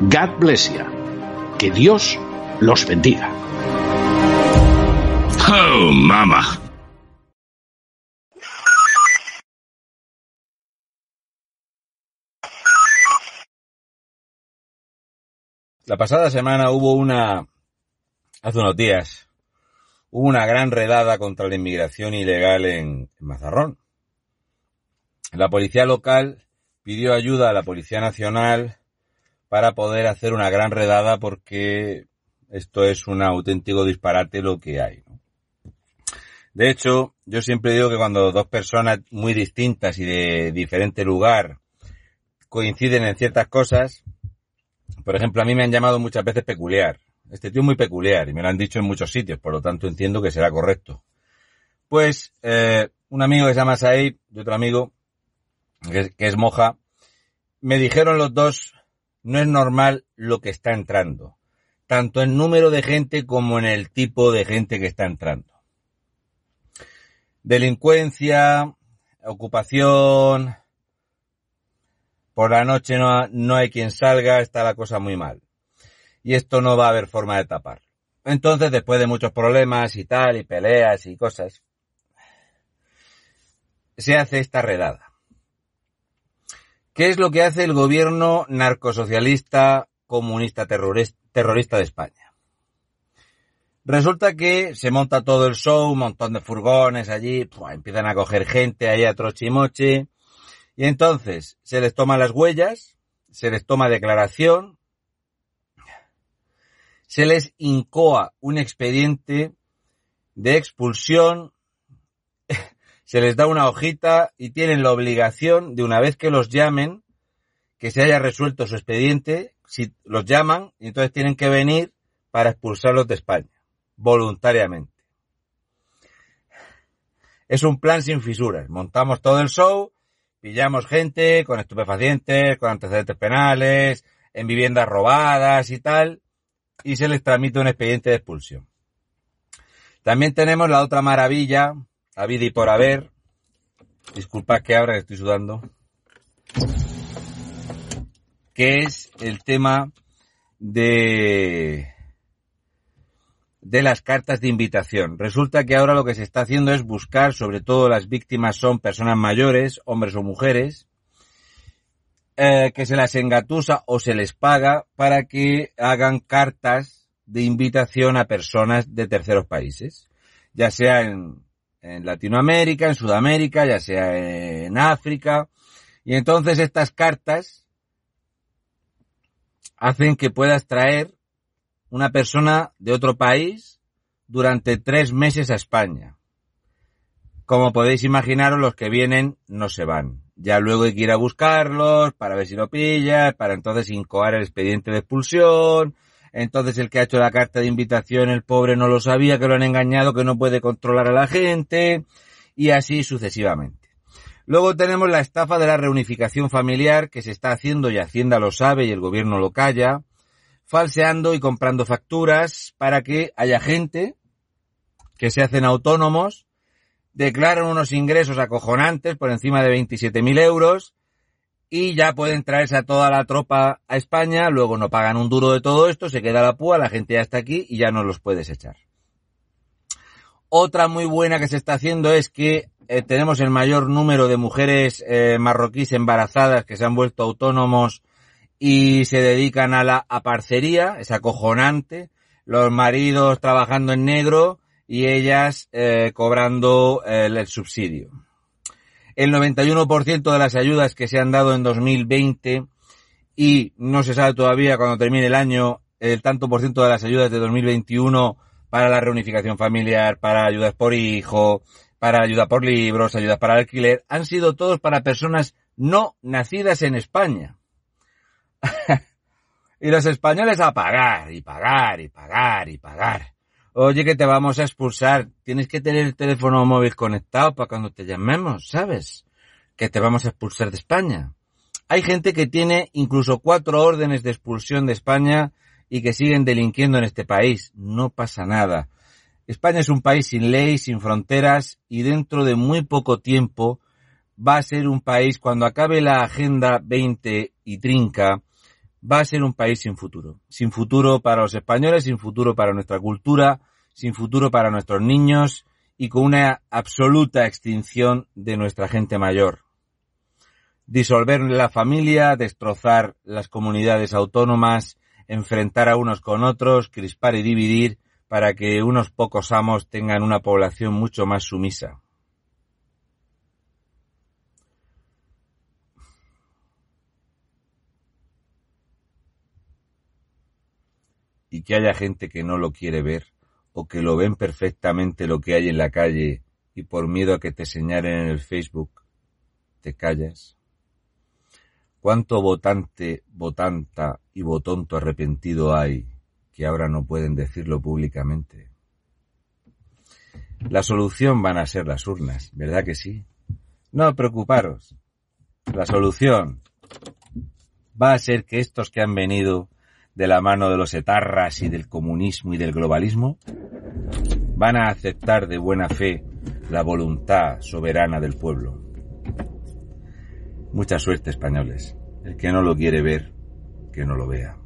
God bless you. Que Dios los bendiga. Oh, mama. La pasada semana hubo una, hace unos días, hubo una gran redada contra la inmigración ilegal en, en Mazarrón. La policía local pidió ayuda a la Policía Nacional para poder hacer una gran redada porque esto es un auténtico disparate lo que hay. De hecho, yo siempre digo que cuando dos personas muy distintas y de diferente lugar coinciden en ciertas cosas, por ejemplo, a mí me han llamado muchas veces peculiar. Este tío es muy peculiar y me lo han dicho en muchos sitios, por lo tanto entiendo que será correcto. Pues eh, un amigo que se llama Said y otro amigo que es Moja, me dijeron los dos, no es normal lo que está entrando, tanto en número de gente como en el tipo de gente que está entrando. Delincuencia, ocupación, por la noche no, no hay quien salga, está la cosa muy mal. Y esto no va a haber forma de tapar. Entonces, después de muchos problemas y tal, y peleas y cosas, se hace esta redada. ¿Qué es lo que hace el gobierno narcosocialista comunista terrorista, de España? Resulta que se monta todo el show, un montón de furgones allí, empiezan a coger gente ahí a trochimoche, y entonces se les toma las huellas, se les toma declaración, se les incoa un expediente de expulsión, se les da una hojita y tienen la obligación de una vez que los llamen, que se haya resuelto su expediente, si los llaman, entonces tienen que venir para expulsarlos de España, voluntariamente. Es un plan sin fisuras. Montamos todo el show, pillamos gente con estupefacientes, con antecedentes penales, en viviendas robadas y tal, y se les tramita un expediente de expulsión. También tenemos la otra maravilla, a vida y por haber. Disculpad que ahora estoy sudando. Que es el tema de de las cartas de invitación. Resulta que ahora lo que se está haciendo es buscar, sobre todo las víctimas son personas mayores, hombres o mujeres, eh, que se las engatusa o se les paga para que hagan cartas de invitación a personas de terceros países, ya sea en, en Latinoamérica, en Sudamérica, ya sea en África. Y entonces estas cartas hacen que puedas traer una persona de otro país durante tres meses a España. Como podéis imaginaros, los que vienen no se van. Ya luego hay que ir a buscarlos para ver si lo pillas, para entonces incoar el expediente de expulsión. Entonces el que ha hecho la carta de invitación, el pobre no lo sabía, que lo han engañado, que no puede controlar a la gente, y así sucesivamente. Luego tenemos la estafa de la reunificación familiar que se está haciendo y Hacienda lo sabe y el gobierno lo calla, falseando y comprando facturas para que haya gente que se hacen autónomos, declaran unos ingresos acojonantes por encima de 27.000 euros y ya pueden traerse a toda la tropa a España, luego no pagan un duro de todo esto, se queda la púa, la gente ya está aquí y ya no los puedes echar. Otra muy buena que se está haciendo es que eh, tenemos el mayor número de mujeres eh, marroquíes embarazadas que se han vuelto autónomos y se dedican a la aparcería, es acojonante, los maridos trabajando en negro y ellas eh, cobrando el, el subsidio. El 91% de las ayudas que se han dado en 2020 y no se sabe todavía cuando termine el año el tanto por ciento de las ayudas de 2021 para la reunificación familiar, para ayudas por hijo, para ayuda por libros, ayudas para alquiler, han sido todos para personas no nacidas en España. y los españoles a pagar, y pagar, y pagar, y pagar. Oye, que te vamos a expulsar. Tienes que tener el teléfono móvil conectado para cuando te llamemos, ¿sabes? Que te vamos a expulsar de España. Hay gente que tiene incluso cuatro órdenes de expulsión de España y que siguen delinquiendo en este país. No pasa nada. España es un país sin ley, sin fronteras y dentro de muy poco tiempo va a ser un país, cuando acabe la Agenda 20 y trinca, va a ser un país sin futuro. Sin futuro para los españoles, sin futuro para nuestra cultura, sin futuro para nuestros niños y con una absoluta extinción de nuestra gente mayor. Disolver la familia, destrozar las comunidades autónomas, enfrentar a unos con otros, crispar y dividir para que unos pocos amos tengan una población mucho más sumisa. Que haya gente que no lo quiere ver o que lo ven perfectamente lo que hay en la calle y por miedo a que te señalen en el Facebook, te callas? ¿Cuánto votante, votanta y votonto arrepentido hay que ahora no pueden decirlo públicamente? La solución van a ser las urnas, ¿verdad que sí? No preocuparos. La solución va a ser que estos que han venido de la mano de los etarras y del comunismo y del globalismo, van a aceptar de buena fe la voluntad soberana del pueblo. Mucha suerte, españoles. El que no lo quiere ver, que no lo vea.